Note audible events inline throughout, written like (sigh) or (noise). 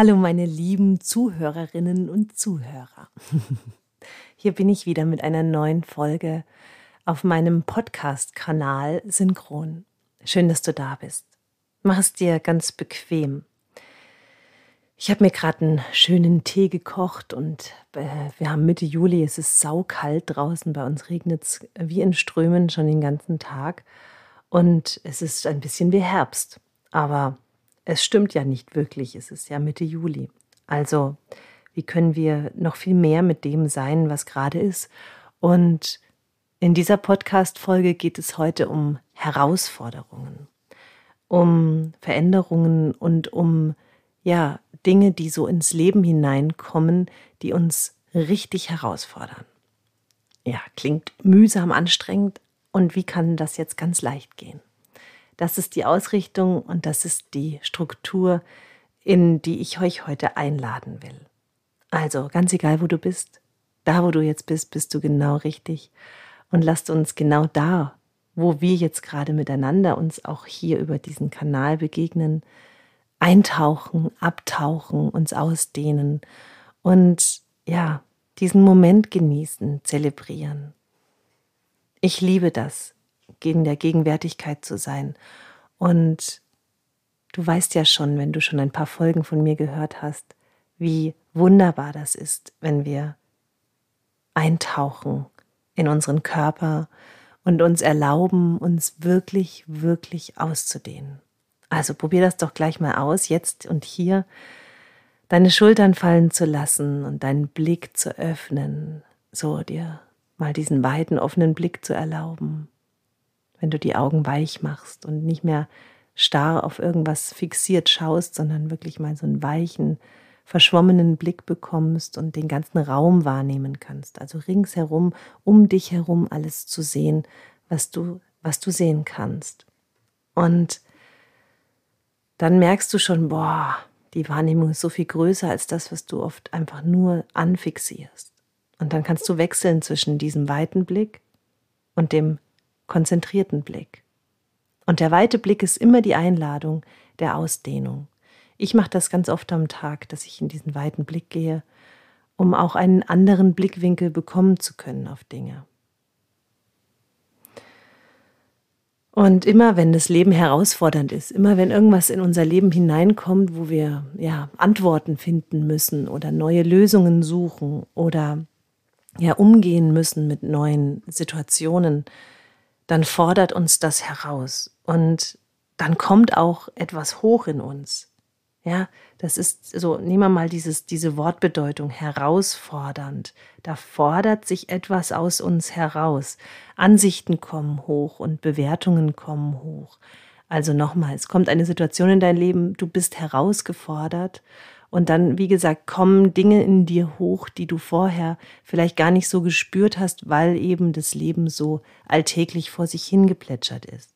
Hallo meine lieben Zuhörerinnen und Zuhörer. (laughs) Hier bin ich wieder mit einer neuen Folge auf meinem Podcast-Kanal Synchron. Schön, dass du da bist. Mach es dir ganz bequem. Ich habe mir gerade einen schönen Tee gekocht und äh, wir haben Mitte Juli, es ist saukalt draußen, bei uns regnet es wie in Strömen schon den ganzen Tag und es ist ein bisschen wie Herbst. Aber es stimmt ja nicht wirklich, es ist ja Mitte Juli. Also, wie können wir noch viel mehr mit dem sein, was gerade ist? Und in dieser Podcast-Folge geht es heute um Herausforderungen, um Veränderungen und um, ja, Dinge, die so ins Leben hineinkommen, die uns richtig herausfordern. Ja, klingt mühsam, anstrengend. Und wie kann das jetzt ganz leicht gehen? Das ist die Ausrichtung und das ist die Struktur, in die ich euch heute einladen will. Also, ganz egal, wo du bist, da, wo du jetzt bist, bist du genau richtig. Und lasst uns genau da, wo wir jetzt gerade miteinander uns auch hier über diesen Kanal begegnen, eintauchen, abtauchen, uns ausdehnen und ja, diesen Moment genießen, zelebrieren. Ich liebe das, in der Gegenwärtigkeit zu sein. Und du weißt ja schon, wenn du schon ein paar Folgen von mir gehört hast, wie wunderbar das ist, wenn wir eintauchen in unseren Körper und uns erlauben, uns wirklich, wirklich auszudehnen. Also probier das doch gleich mal aus, jetzt und hier, deine Schultern fallen zu lassen und deinen Blick zu öffnen, so dir mal diesen weiten, offenen Blick zu erlauben wenn du die Augen weich machst und nicht mehr starr auf irgendwas fixiert schaust, sondern wirklich mal so einen weichen, verschwommenen Blick bekommst und den ganzen Raum wahrnehmen kannst. Also ringsherum, um dich herum alles zu sehen, was du, was du sehen kannst. Und dann merkst du schon, boah, die Wahrnehmung ist so viel größer als das, was du oft einfach nur anfixierst. Und dann kannst du wechseln zwischen diesem weiten Blick und dem konzentrierten Blick. Und der weite Blick ist immer die Einladung der Ausdehnung. Ich mache das ganz oft am Tag, dass ich in diesen weiten Blick gehe, um auch einen anderen Blickwinkel bekommen zu können auf Dinge. Und immer wenn das Leben herausfordernd ist, immer wenn irgendwas in unser Leben hineinkommt, wo wir ja Antworten finden müssen oder neue Lösungen suchen oder ja umgehen müssen mit neuen Situationen, dann fordert uns das heraus und dann kommt auch etwas hoch in uns. Ja, das ist so, nehmen wir mal dieses, diese Wortbedeutung herausfordernd. Da fordert sich etwas aus uns heraus. Ansichten kommen hoch und Bewertungen kommen hoch. Also nochmal, es kommt eine Situation in dein Leben, du bist herausgefordert und dann, wie gesagt, kommen Dinge in dir hoch, die du vorher vielleicht gar nicht so gespürt hast, weil eben das Leben so alltäglich vor sich hingeplätschert ist.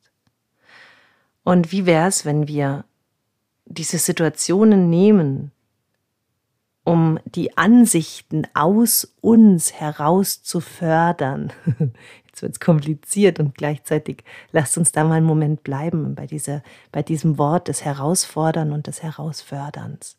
Und wie wäre es, wenn wir diese Situationen nehmen, um die Ansichten aus uns heraus zu fördern. (laughs) Jetzt wird es kompliziert und gleichzeitig lasst uns da mal einen Moment bleiben bei, dieser, bei diesem Wort des Herausfordern und des Herausförderns.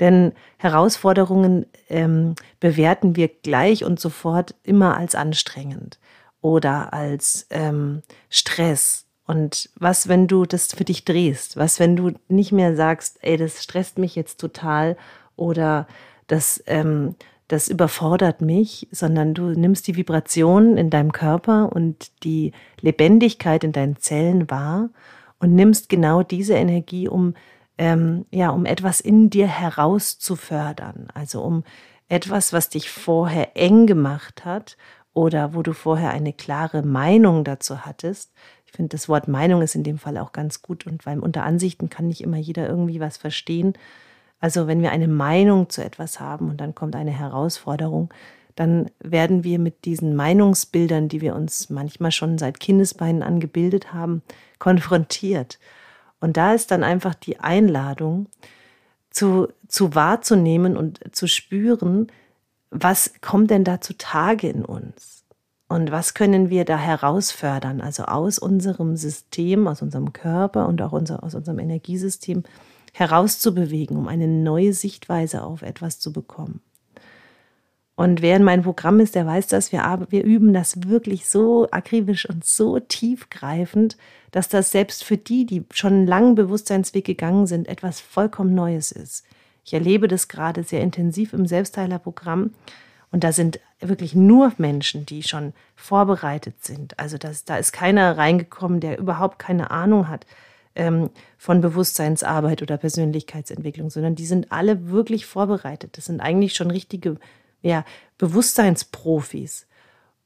Denn Herausforderungen ähm, bewerten wir gleich und sofort immer als anstrengend oder als ähm, Stress. Und was, wenn du das für dich drehst? Was, wenn du nicht mehr sagst, ey, das stresst mich jetzt total oder das, ähm, das überfordert mich, sondern du nimmst die Vibration in deinem Körper und die Lebendigkeit in deinen Zellen wahr und nimmst genau diese Energie, um ähm, ja, um etwas in dir herauszufördern, also um etwas, was dich vorher eng gemacht hat oder wo du vorher eine klare Meinung dazu hattest. Ich finde, das Wort Meinung ist in dem Fall auch ganz gut und weil unter Ansichten kann nicht immer jeder irgendwie was verstehen. Also wenn wir eine Meinung zu etwas haben und dann kommt eine Herausforderung, dann werden wir mit diesen Meinungsbildern, die wir uns manchmal schon seit Kindesbeinen angebildet haben, konfrontiert. Und da ist dann einfach die Einladung, zu, zu wahrzunehmen und zu spüren, was kommt denn da zutage in uns? Und was können wir da herausfördern? Also aus unserem System, aus unserem Körper und auch unser, aus unserem Energiesystem herauszubewegen, um eine neue Sichtweise auf etwas zu bekommen. Und wer in meinem Programm ist, der weiß das. Wir, wir üben das wirklich so akribisch und so tiefgreifend, dass das selbst für die, die schon einen langen Bewusstseinsweg gegangen sind, etwas vollkommen Neues ist. Ich erlebe das gerade sehr intensiv im Selbstheilerprogramm. Und da sind wirklich nur Menschen, die schon vorbereitet sind. Also das, da ist keiner reingekommen, der überhaupt keine Ahnung hat ähm, von Bewusstseinsarbeit oder Persönlichkeitsentwicklung, sondern die sind alle wirklich vorbereitet. Das sind eigentlich schon richtige ja, Bewusstseinsprofis.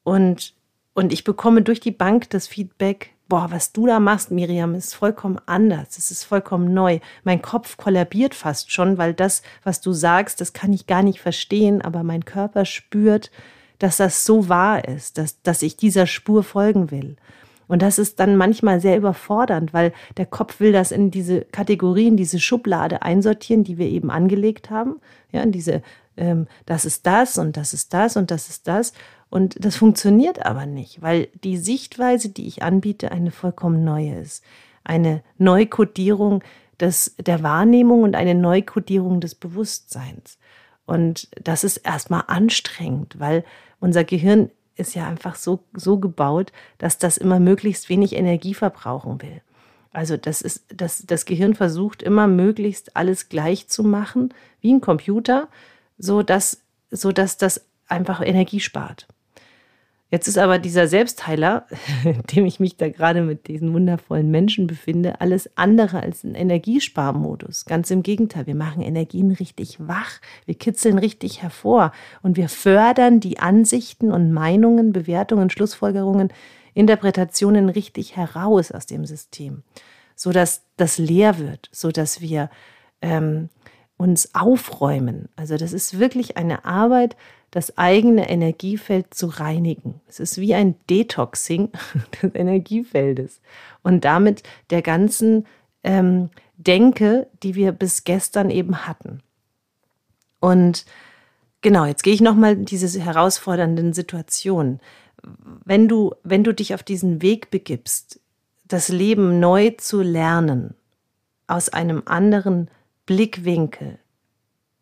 Und, und ich bekomme durch die Bank das Feedback, boah, was du da machst, Miriam, ist vollkommen anders, es ist vollkommen neu. Mein Kopf kollabiert fast schon, weil das, was du sagst, das kann ich gar nicht verstehen, aber mein Körper spürt, dass das so wahr ist, dass, dass ich dieser Spur folgen will. Und das ist dann manchmal sehr überfordernd, weil der Kopf will das in diese Kategorien, diese Schublade einsortieren, die wir eben angelegt haben. Ja, in diese ähm, das ist das und das ist das und das ist das. Und das funktioniert aber nicht, weil die Sichtweise, die ich anbiete, eine vollkommen neue ist. Eine Neukodierung des, der Wahrnehmung und eine Neukodierung des Bewusstseins. Und das ist erstmal anstrengend, weil unser Gehirn ist ja einfach so, so gebaut, dass das immer möglichst wenig Energie verbrauchen will. Also das ist, das, das Gehirn versucht immer möglichst alles gleich zu machen, wie ein Computer so dass, so dass das einfach Energie spart. Jetzt ist aber dieser Selbstheiler, (laughs) in dem ich mich da gerade mit diesen wundervollen Menschen befinde, alles andere als ein Energiesparmodus. Ganz im Gegenteil, wir machen Energien richtig wach, wir kitzeln richtig hervor und wir fördern die Ansichten und Meinungen, Bewertungen, Schlussfolgerungen, Interpretationen richtig heraus aus dem System, sodass das leer wird, sodass wir ähm, uns aufräumen. Also das ist wirklich eine Arbeit, das eigene Energiefeld zu reinigen. Es ist wie ein Detoxing (laughs) des Energiefeldes und damit der ganzen ähm, Denke, die wir bis gestern eben hatten. Und genau, jetzt gehe ich nochmal in diese herausfordernden Situationen. Wenn du, wenn du dich auf diesen Weg begibst, das Leben neu zu lernen, aus einem anderen Blickwinkel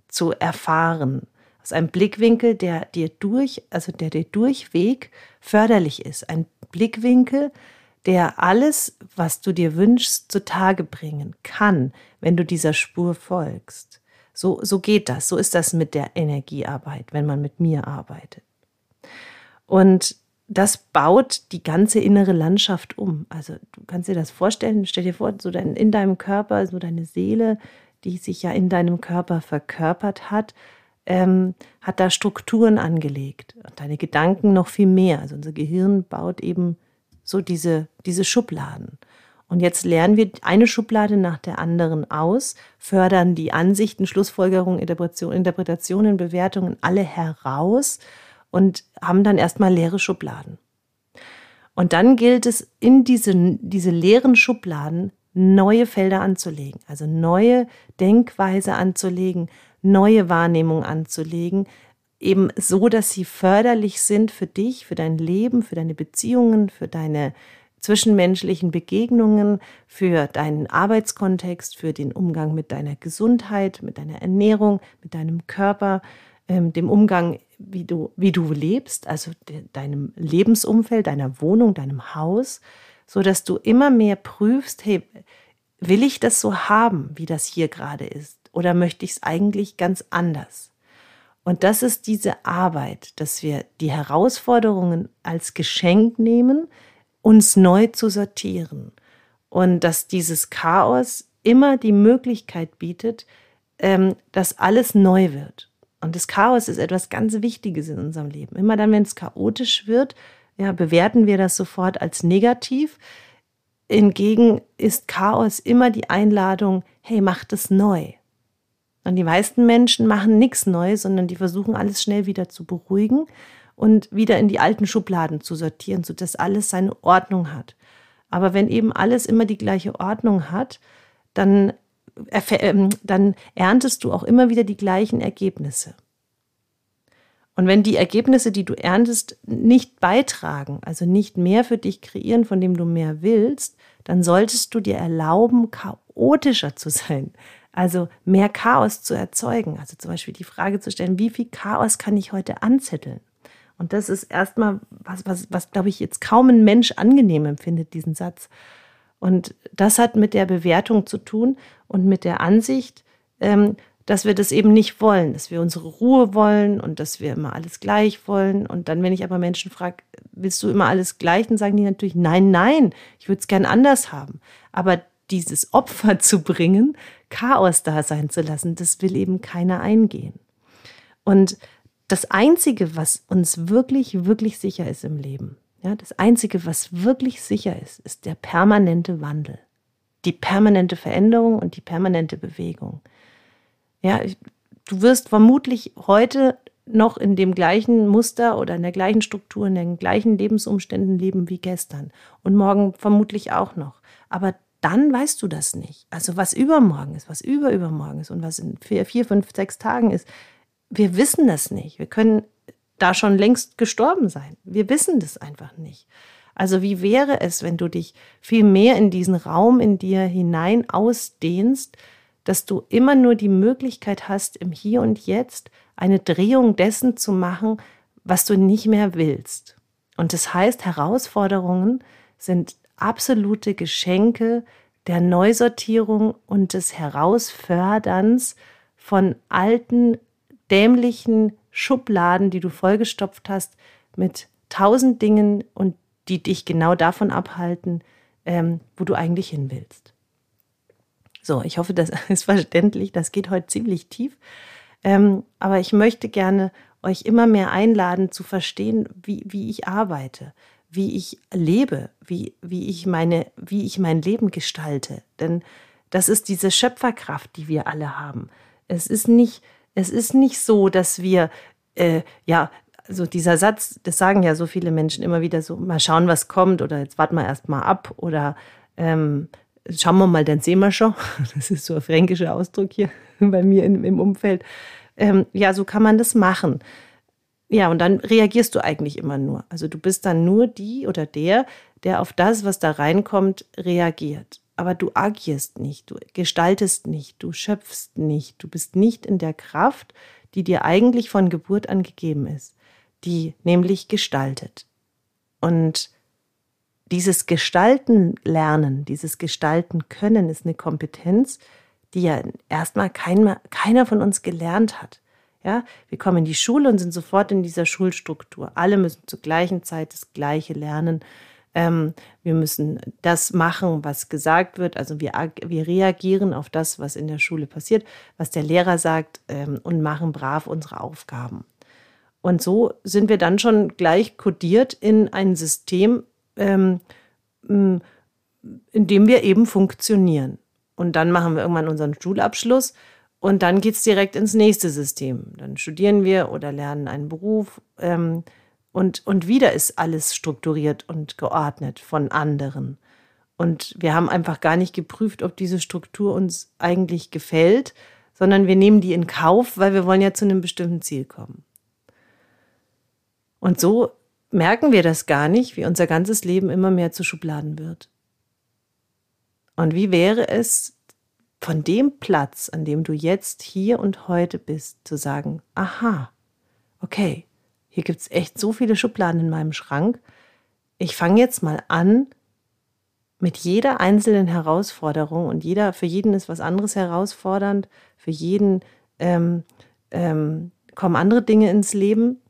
zu erfahren. Aus einem Blickwinkel, der dir durch, also der dir durchweg förderlich ist. Ein Blickwinkel, der alles, was du dir wünschst, zutage bringen kann, wenn du dieser Spur folgst. So, so geht das. So ist das mit der Energiearbeit, wenn man mit mir arbeitet. Und das baut die ganze innere Landschaft um. Also du kannst dir das vorstellen, stell dir vor, so dein, in deinem Körper, so deine Seele die sich ja in deinem Körper verkörpert hat, ähm, hat da Strukturen angelegt. Und deine Gedanken noch viel mehr. Also unser Gehirn baut eben so diese, diese Schubladen. Und jetzt lernen wir eine Schublade nach der anderen aus, fördern die Ansichten, Schlussfolgerungen, Interpretation, Interpretationen, Bewertungen alle heraus und haben dann erstmal leere Schubladen. Und dann gilt es, in diese, diese leeren Schubladen neue Felder anzulegen, also neue Denkweise anzulegen, neue Wahrnehmung anzulegen, eben so, dass sie förderlich sind für dich, für dein Leben, für deine Beziehungen, für deine zwischenmenschlichen Begegnungen, für deinen Arbeitskontext, für den Umgang mit deiner Gesundheit, mit deiner Ernährung, mit deinem Körper, ähm, dem Umgang, wie du, wie du lebst, also de, deinem Lebensumfeld, deiner Wohnung, deinem Haus, so dass du immer mehr prüfst, hey, will ich das so haben, wie das hier gerade ist, oder möchte ich es eigentlich ganz anders? Und das ist diese Arbeit, dass wir die Herausforderungen als Geschenk nehmen, uns neu zu sortieren und dass dieses Chaos immer die Möglichkeit bietet, ähm, dass alles neu wird. Und das Chaos ist etwas ganz Wichtiges in unserem Leben. Immer dann, wenn es chaotisch wird, ja, bewerten wir das sofort als negativ. Hingegen ist Chaos immer die Einladung, hey, mach das neu. Und die meisten Menschen machen nichts Neues, sondern die versuchen alles schnell wieder zu beruhigen und wieder in die alten Schubladen zu sortieren, sodass alles seine Ordnung hat. Aber wenn eben alles immer die gleiche Ordnung hat, dann, ähm, dann erntest du auch immer wieder die gleichen Ergebnisse. Und wenn die Ergebnisse, die du erntest, nicht beitragen, also nicht mehr für dich kreieren, von dem du mehr willst, dann solltest du dir erlauben, chaotischer zu sein. Also mehr Chaos zu erzeugen. Also zum Beispiel die Frage zu stellen, wie viel Chaos kann ich heute anzetteln? Und das ist erstmal was, was, was glaube ich, jetzt kaum ein Mensch angenehm empfindet, diesen Satz. Und das hat mit der Bewertung zu tun und mit der Ansicht, ähm, dass wir das eben nicht wollen, dass wir unsere Ruhe wollen und dass wir immer alles gleich wollen. Und dann, wenn ich aber Menschen frage, willst du immer alles gleich, dann sagen die natürlich, nein, nein, ich würde es gern anders haben. Aber dieses Opfer (laughs) zu bringen, Chaos da sein zu lassen, das will eben keiner eingehen. Und das Einzige, was uns wirklich, wirklich sicher ist im Leben, ja, das Einzige, was wirklich sicher ist, ist der permanente Wandel, die permanente Veränderung und die permanente Bewegung. Ja, du wirst vermutlich heute noch in dem gleichen Muster oder in der gleichen Struktur, in den gleichen Lebensumständen leben wie gestern und morgen vermutlich auch noch. Aber dann weißt du das nicht. Also was übermorgen ist, was überübermorgen ist und was in vier, vier, fünf, sechs Tagen ist, wir wissen das nicht. Wir können da schon längst gestorben sein. Wir wissen das einfach nicht. Also wie wäre es, wenn du dich viel mehr in diesen Raum in dir hinein ausdehnst, dass du immer nur die Möglichkeit hast, im Hier und Jetzt eine Drehung dessen zu machen, was du nicht mehr willst. Und das heißt, Herausforderungen sind absolute Geschenke der Neusortierung und des Herausförderns von alten, dämlichen Schubladen, die du vollgestopft hast mit tausend Dingen und die dich genau davon abhalten, ähm, wo du eigentlich hin willst. So, ich hoffe, das (laughs) ist verständlich. Das geht heute ziemlich tief. Ähm, aber ich möchte gerne euch immer mehr einladen zu verstehen, wie, wie ich arbeite, wie ich lebe, wie, wie, ich meine, wie ich mein Leben gestalte. Denn das ist diese Schöpferkraft, die wir alle haben. Es ist nicht, es ist nicht so, dass wir, äh, ja, also dieser Satz, das sagen ja so viele Menschen immer wieder so, mal schauen, was kommt oder jetzt warten wir erst mal ab oder ähm, schauen wir mal, dann sehen wir schon. (laughs) Das ist so ein fränkischer Ausdruck hier (laughs) bei mir im, im Umfeld. Ähm, ja, so kann man das machen. Ja, und dann reagierst du eigentlich immer nur. Also du bist dann nur die oder der, der auf das, was da reinkommt, reagiert. Aber du agierst nicht, du gestaltest nicht, du schöpfst nicht, du bist nicht in der Kraft, die dir eigentlich von Geburt an gegeben ist, die nämlich gestaltet. Und dieses Gestalten lernen, dieses Gestalten können ist eine Kompetenz, die ja erstmal kein, keiner von uns gelernt hat. Ja, wir kommen in die Schule und sind sofort in dieser Schulstruktur. Alle müssen zur gleichen Zeit das Gleiche lernen. Ähm, wir müssen das machen, was gesagt wird. Also wir, wir reagieren auf das, was in der Schule passiert, was der Lehrer sagt ähm, und machen brav unsere Aufgaben. Und so sind wir dann schon gleich kodiert in ein System, ähm, in dem wir eben funktionieren. Und dann machen wir irgendwann unseren Schulabschluss und dann geht es direkt ins nächste System. Dann studieren wir oder lernen einen Beruf ähm, und, und wieder ist alles strukturiert und geordnet von anderen. Und wir haben einfach gar nicht geprüft, ob diese Struktur uns eigentlich gefällt, sondern wir nehmen die in Kauf, weil wir wollen ja zu einem bestimmten Ziel kommen. Und so merken wir das gar nicht, wie unser ganzes Leben immer mehr zu Schubladen wird. Und wie wäre es, von dem Platz, an dem du jetzt hier und heute bist, zu sagen, aha, okay, hier gibt es echt so viele Schubladen in meinem Schrank. Ich fange jetzt mal an, mit jeder einzelnen Herausforderung und jeder, für jeden ist was anderes herausfordernd, für jeden ähm, ähm, kommen andere Dinge ins Leben.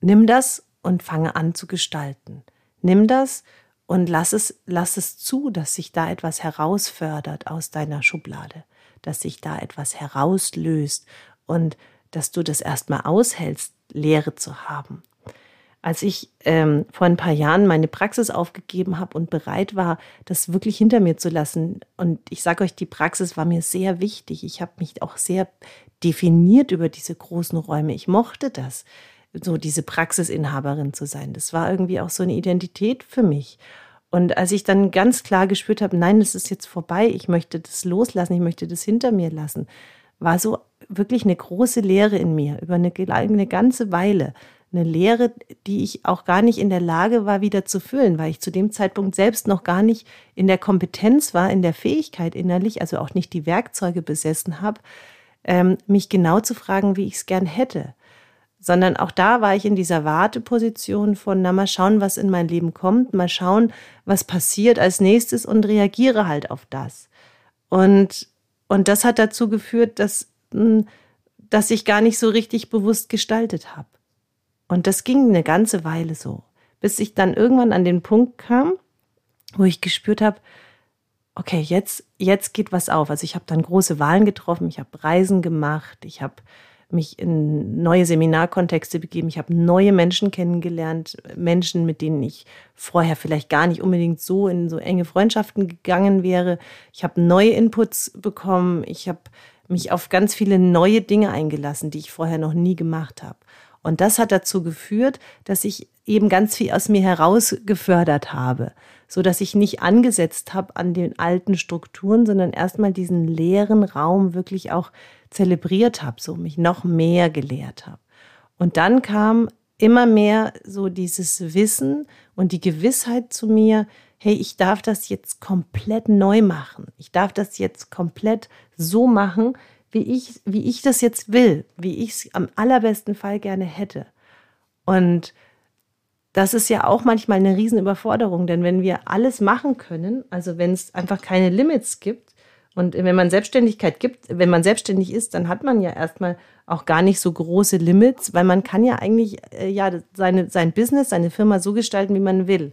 Nimm das und fange an zu gestalten. Nimm das und lass es, lass es zu, dass sich da etwas herausfördert aus deiner Schublade, dass sich da etwas herauslöst und dass du das erstmal aushältst, Lehre zu haben. Als ich ähm, vor ein paar Jahren meine Praxis aufgegeben habe und bereit war, das wirklich hinter mir zu lassen, und ich sage euch, die Praxis war mir sehr wichtig. Ich habe mich auch sehr definiert über diese großen Räume. Ich mochte das so diese Praxisinhaberin zu sein. Das war irgendwie auch so eine Identität für mich. Und als ich dann ganz klar gespürt habe, nein, das ist jetzt vorbei, ich möchte das loslassen, ich möchte das hinter mir lassen, war so wirklich eine große Leere in mir über eine, eine ganze Weile. eine Leere, die ich auch gar nicht in der Lage war, wieder zu füllen, weil ich zu dem Zeitpunkt selbst noch gar nicht in der Kompetenz war, in der Fähigkeit innerlich, also auch nicht die Werkzeuge besessen habe, ähm, mich genau zu fragen, wie ich es gern hätte. Sondern auch da war ich in dieser Warteposition von, na mal schauen, was in mein Leben kommt, mal schauen, was passiert als nächstes und reagiere halt auf das. Und, und das hat dazu geführt, dass, hm, dass ich gar nicht so richtig bewusst gestaltet habe. Und das ging eine ganze Weile so, bis ich dann irgendwann an den Punkt kam, wo ich gespürt habe, okay, jetzt, jetzt geht was auf. Also ich habe dann große Wahlen getroffen, ich habe Reisen gemacht, ich habe mich in neue Seminarkontexte begeben, ich habe neue Menschen kennengelernt, Menschen, mit denen ich vorher vielleicht gar nicht unbedingt so in so enge Freundschaften gegangen wäre. Ich habe neue Inputs bekommen, ich habe mich auf ganz viele neue Dinge eingelassen, die ich vorher noch nie gemacht habe. Und das hat dazu geführt, dass ich eben ganz viel aus mir heraus gefördert habe, so dass ich nicht angesetzt habe an den alten Strukturen, sondern erstmal diesen leeren Raum wirklich auch zelebriert habe, so mich noch mehr gelehrt habe. Und dann kam immer mehr so dieses Wissen und die Gewissheit zu mir, hey, ich darf das jetzt komplett neu machen. Ich darf das jetzt komplett so machen, wie ich, wie ich das jetzt will, wie ich es am allerbesten Fall gerne hätte. Und das ist ja auch manchmal eine Riesenüberforderung, denn wenn wir alles machen können, also wenn es einfach keine Limits gibt und wenn man Selbstständigkeit gibt, wenn man selbstständig ist, dann hat man ja erstmal auch gar nicht so große Limits, weil man kann ja eigentlich äh, ja seine, sein Business, seine Firma so gestalten, wie man will.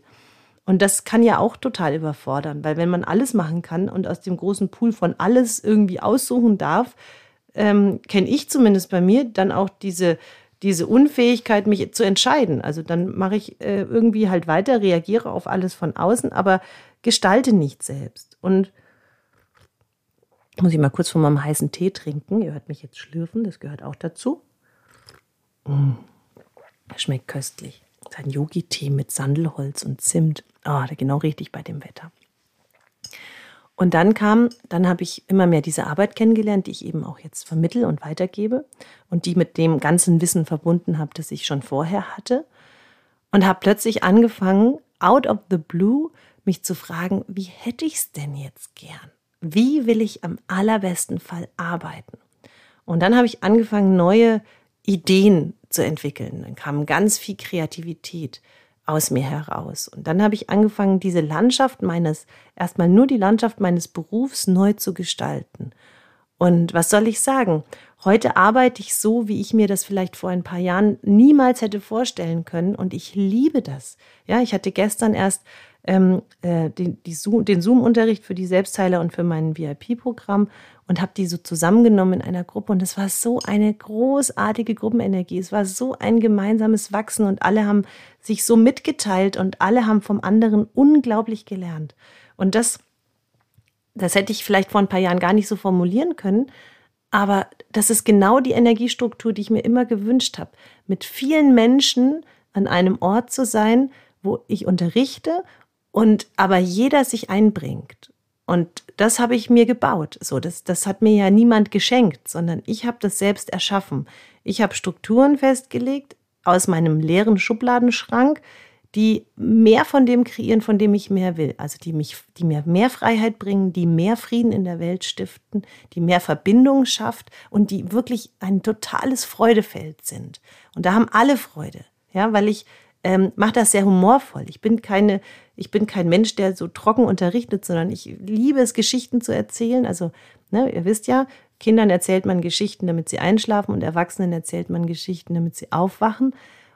Und das kann ja auch total überfordern, weil wenn man alles machen kann und aus dem großen Pool von alles irgendwie aussuchen darf, ähm, kenne ich zumindest bei mir dann auch diese, diese Unfähigkeit, mich zu entscheiden. Also dann mache ich äh, irgendwie halt weiter, reagiere auf alles von außen, aber gestalte nicht selbst. Und muss ich mal kurz von meinem heißen Tee trinken. Ihr hört mich jetzt schlürfen, das gehört auch dazu. Mmh. Schmeckt köstlich. Das ist ein Yogi-Tee mit Sandelholz und Zimt. Ah, oh, genau richtig bei dem Wetter. Und dann kam, dann habe ich immer mehr diese Arbeit kennengelernt, die ich eben auch jetzt vermittel und weitergebe und die mit dem ganzen Wissen verbunden habe, das ich schon vorher hatte. Und habe plötzlich angefangen, out of the blue, mich zu fragen, wie hätte ich es denn jetzt gern? Wie will ich am allerbesten Fall arbeiten? Und dann habe ich angefangen, neue Ideen zu entwickeln. Dann kam ganz viel Kreativität aus mir heraus. Und dann habe ich angefangen, diese Landschaft meines, erstmal nur die Landschaft meines Berufs neu zu gestalten. Und was soll ich sagen? Heute arbeite ich so, wie ich mir das vielleicht vor ein paar Jahren niemals hätte vorstellen können. Und ich liebe das. Ja, ich hatte gestern erst ähm, äh, den, Zoom, den Zoom-Unterricht für die Selbstheiler und für mein VIP-Programm und habe die so zusammengenommen in einer Gruppe. Und es war so eine großartige Gruppenenergie. Es war so ein gemeinsames Wachsen und alle haben sich so mitgeteilt und alle haben vom anderen unglaublich gelernt. Und das, das hätte ich vielleicht vor ein paar Jahren gar nicht so formulieren können. Aber das ist genau die Energiestruktur, die ich mir immer gewünscht habe. Mit vielen Menschen an einem Ort zu sein, wo ich unterrichte und aber jeder sich einbringt. Und das habe ich mir gebaut. So, das, das hat mir ja niemand geschenkt, sondern ich habe das selbst erschaffen. Ich habe Strukturen festgelegt aus meinem leeren Schubladenschrank, die mehr von dem kreieren, von dem ich mehr will. Also die mich, die mir mehr Freiheit bringen, die mehr Frieden in der Welt stiften, die mehr Verbindung schafft und die wirklich ein totales Freudefeld sind. Und da haben alle Freude. Ja, weil ich ähm, mache das sehr humorvoll. Ich bin keine, ich bin kein Mensch, der so trocken unterrichtet, sondern ich liebe es, Geschichten zu erzählen. Also, ne, ihr wisst ja, Kindern erzählt man Geschichten, damit sie einschlafen und Erwachsenen erzählt man Geschichten, damit sie aufwachen.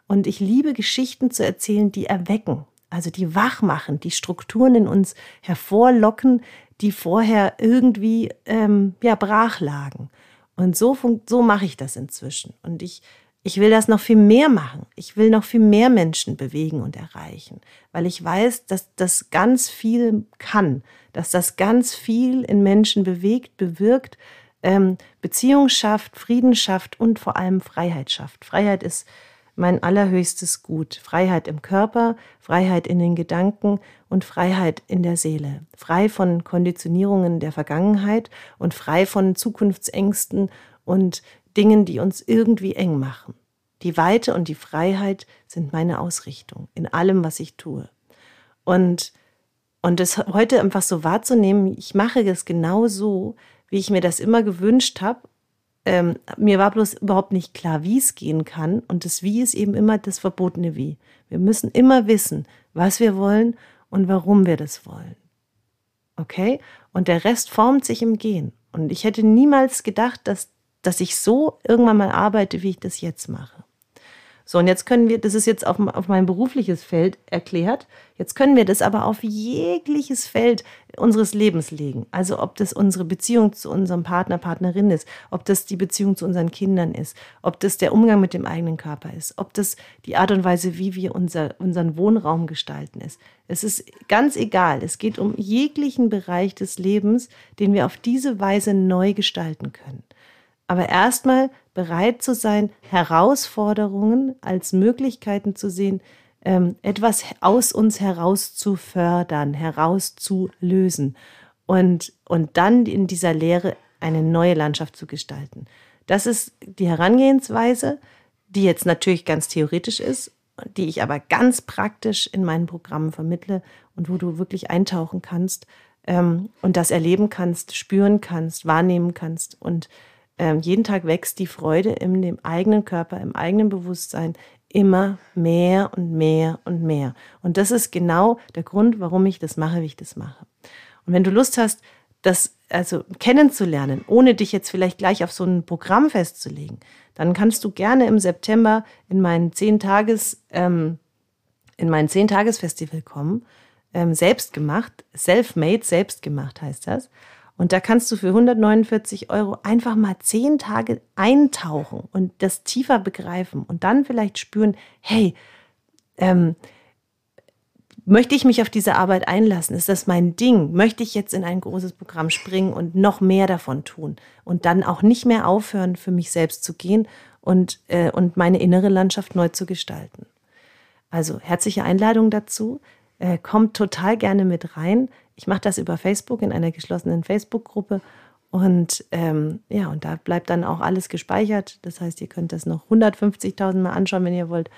Und ich liebe Geschichten zu erzählen, die erwecken, also die wach machen, die Strukturen in uns hervorlocken, die vorher irgendwie ähm, ja brach lagen. Und so, so mache ich das inzwischen. Und ich ich will das noch viel mehr machen. Ich will noch viel mehr Menschen bewegen und erreichen, weil ich weiß, dass das ganz viel kann, dass das ganz viel in Menschen bewegt, bewirkt, ähm, Beziehung schafft, Frieden schafft und vor allem Freiheit schafft. Freiheit ist mein allerhöchstes Gut. Freiheit im Körper, Freiheit in den Gedanken und Freiheit in der Seele. Frei von Konditionierungen der Vergangenheit und frei von Zukunftsängsten und Dingen, die uns irgendwie eng machen. Die Weite und die Freiheit sind meine Ausrichtung in allem, was ich tue. Und, und das heute einfach so wahrzunehmen, ich mache es genau so, wie ich mir das immer gewünscht habe. Ähm, mir war bloß überhaupt nicht klar, wie es gehen kann. Und das Wie ist eben immer das verbotene Wie. Wir müssen immer wissen, was wir wollen und warum wir das wollen. Okay? Und der Rest formt sich im Gehen. Und ich hätte niemals gedacht, dass, dass ich so irgendwann mal arbeite, wie ich das jetzt mache. So, und jetzt können wir, das ist jetzt auf, auf mein berufliches Feld erklärt, jetzt können wir das aber auf jegliches Feld unseres Lebens legen. Also ob das unsere Beziehung zu unserem Partner, Partnerin ist, ob das die Beziehung zu unseren Kindern ist, ob das der Umgang mit dem eigenen Körper ist, ob das die Art und Weise, wie wir unser, unseren Wohnraum gestalten ist. Es ist ganz egal. Es geht um jeglichen Bereich des Lebens, den wir auf diese Weise neu gestalten können. Aber erstmal bereit zu sein, Herausforderungen als Möglichkeiten zu sehen, ähm, etwas aus uns heraus zu fördern, herauszulösen und, und dann in dieser Lehre eine neue Landschaft zu gestalten. Das ist die Herangehensweise, die jetzt natürlich ganz theoretisch ist, die ich aber ganz praktisch in meinen Programmen vermittle und wo du wirklich eintauchen kannst ähm, und das erleben kannst, spüren kannst, wahrnehmen kannst und ähm, jeden Tag wächst die Freude in dem eigenen Körper, im eigenen Bewusstsein immer mehr und mehr und mehr. Und das ist genau der Grund, warum ich das mache, wie ich das mache. Und wenn du Lust hast, das also kennenzulernen, ohne dich jetzt vielleicht gleich auf so ein Programm festzulegen, dann kannst du gerne im September in meinen zehn Tages ähm, in mein zehn Tages Festival kommen, ähm, selbst gemacht, self-made, selbst gemacht heißt das. Und da kannst du für 149 Euro einfach mal zehn Tage eintauchen und das tiefer begreifen und dann vielleicht spüren, hey, ähm, möchte ich mich auf diese Arbeit einlassen? Ist das mein Ding? Möchte ich jetzt in ein großes Programm springen und noch mehr davon tun und dann auch nicht mehr aufhören, für mich selbst zu gehen und, äh, und meine innere Landschaft neu zu gestalten? Also herzliche Einladung dazu. Äh, kommt total gerne mit rein. Ich mache das über Facebook in einer geschlossenen Facebook-Gruppe. Und ähm, ja, und da bleibt dann auch alles gespeichert. Das heißt, ihr könnt das noch 150.000 Mal anschauen, wenn ihr wollt.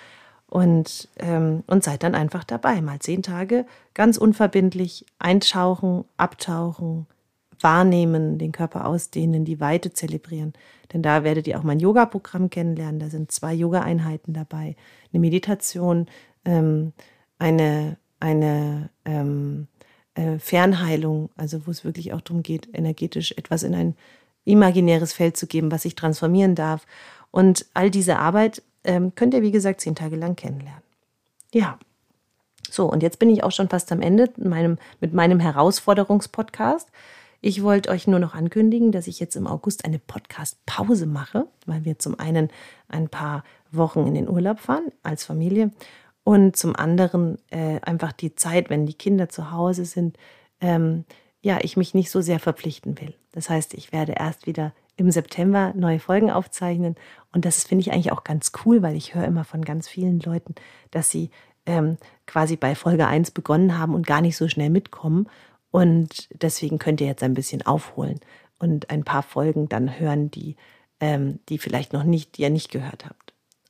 Und, ähm, und seid dann einfach dabei. Mal zehn Tage ganz unverbindlich eintauchen, abtauchen, wahrnehmen, den Körper ausdehnen, die Weite zelebrieren. Denn da werdet ihr auch mein Yoga-Programm kennenlernen. Da sind zwei Yoga-Einheiten dabei, eine Meditation, ähm, eine, eine ähm, äh, Fernheilung, also wo es wirklich auch darum geht, energetisch etwas in ein imaginäres Feld zu geben, was sich transformieren darf. Und all diese Arbeit ähm, könnt ihr, wie gesagt, zehn Tage lang kennenlernen. Ja. So, und jetzt bin ich auch schon fast am Ende mit meinem, mit meinem Herausforderungspodcast. Ich wollte euch nur noch ankündigen, dass ich jetzt im August eine Podcast-Pause mache, weil wir zum einen ein paar Wochen in den Urlaub fahren als Familie und zum anderen äh, einfach die Zeit, wenn die Kinder zu Hause sind, ähm, ja, ich mich nicht so sehr verpflichten will. Das heißt, ich werde erst wieder im September neue Folgen aufzeichnen. Und das finde ich eigentlich auch ganz cool, weil ich höre immer von ganz vielen Leuten, dass sie ähm, quasi bei Folge 1 begonnen haben und gar nicht so schnell mitkommen. Und deswegen könnt ihr jetzt ein bisschen aufholen und ein paar Folgen dann hören, die, ähm, die vielleicht noch nicht, die ihr nicht gehört habt.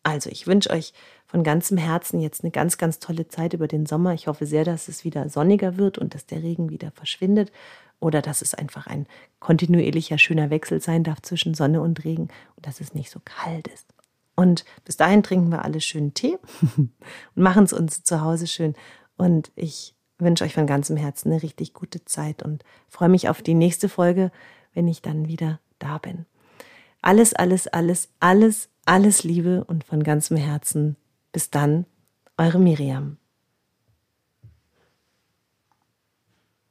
Also, ich wünsche euch von ganzem Herzen jetzt eine ganz, ganz tolle Zeit über den Sommer. Ich hoffe sehr, dass es wieder sonniger wird und dass der Regen wieder verschwindet oder dass es einfach ein kontinuierlicher, schöner Wechsel sein darf zwischen Sonne und Regen und dass es nicht so kalt ist. Und bis dahin trinken wir alle schön Tee (laughs) und machen es uns zu Hause schön. Und ich wünsche euch von ganzem Herzen eine richtig gute Zeit und freue mich auf die nächste Folge, wenn ich dann wieder da bin. Alles, alles, alles, alles, alles Liebe und von ganzem Herzen bis dann, eure Miriam.